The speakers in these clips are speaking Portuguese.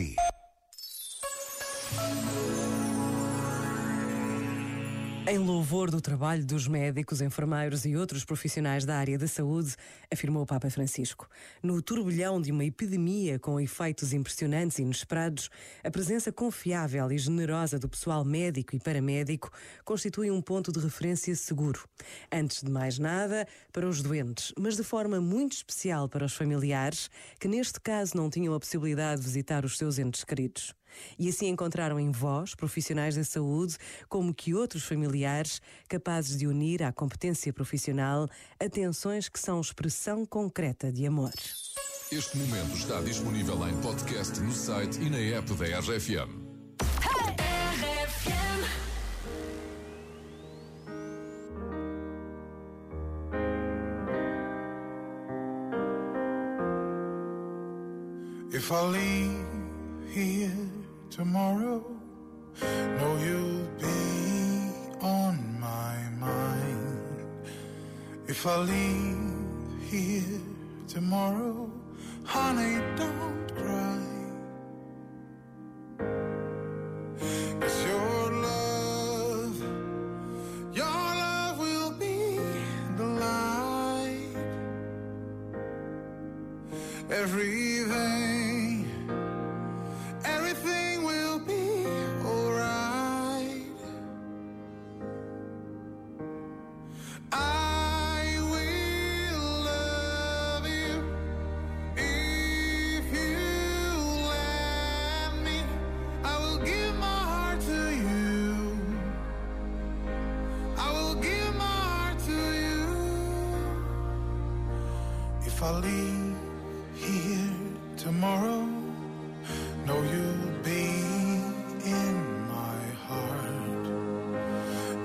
see. Em louvor do trabalho dos médicos, enfermeiros e outros profissionais da área da saúde, afirmou o Papa Francisco. No turbilhão de uma epidemia com efeitos impressionantes e inesperados, a presença confiável e generosa do pessoal médico e paramédico constitui um ponto de referência seguro. Antes de mais nada, para os doentes, mas de forma muito especial para os familiares, que neste caso não tinham a possibilidade de visitar os seus entes queridos. E assim encontraram em vós, profissionais da saúde, como que outros familiares, capazes de unir à competência profissional atenções que são expressão concreta de amor. Este momento está disponível em podcast no site e na app da RFM. If I leave here tomorrow, know you'll be on my mind. If I leave here tomorrow, honey, don't cry. 'Cause your love, your love will be the light. Everything If I leave here tomorrow, know you'll be in my heart.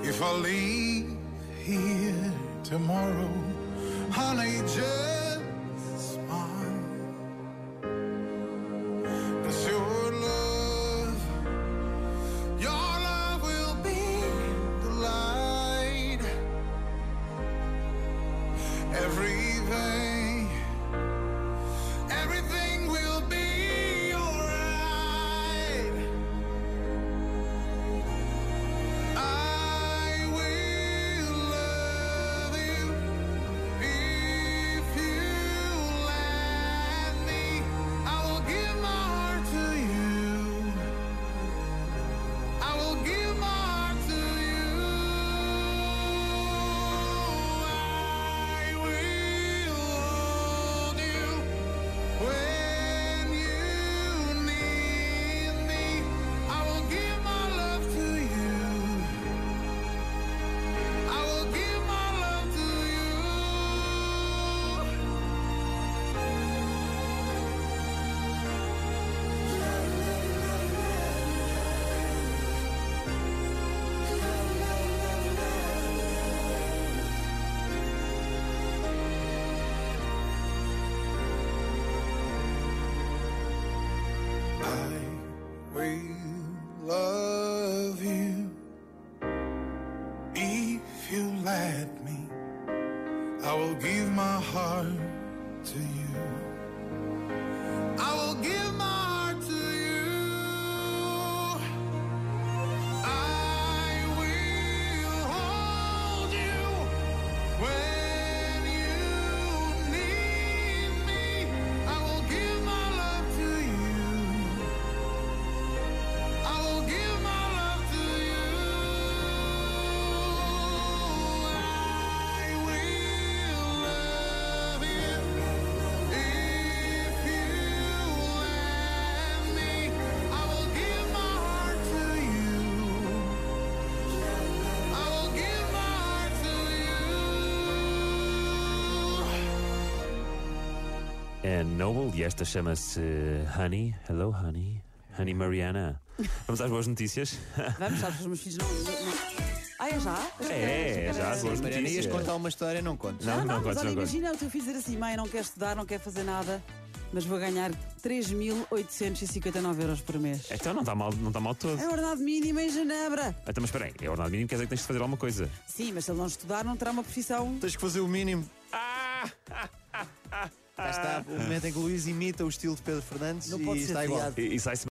If I leave here tomorrow, honey, just you let me. I will give my heart to you. Noble e esta chama-se Honey. Hello, Honey. Honey Mariana. Vamos às boas notícias? Vamos, sabes os meus filhos não. não- Ah, é já? É, é, já as boas Mariana, ias notícias. contar uma história, não contes. Não, Não, não, não, mas contes, olha, não imagina o teu filho dizer assim: mãe, não quer estudar, não quer fazer nada, mas vou ganhar 3.859 euros por mês. Então não está mal, não está mal todo. É a ordenado mínimo em Genebra. Então, mas espera aí, é ordenado mínimo, quer dizer que tens de fazer alguma coisa. Sim, mas se ele não estudar, não terá uma profissão. Tens que fazer o mínimo. Ah! Cá está o momento em que o Luís imita o estilo de Pedro Fernandes Não e pode ser está igual. viado. E, e sai-se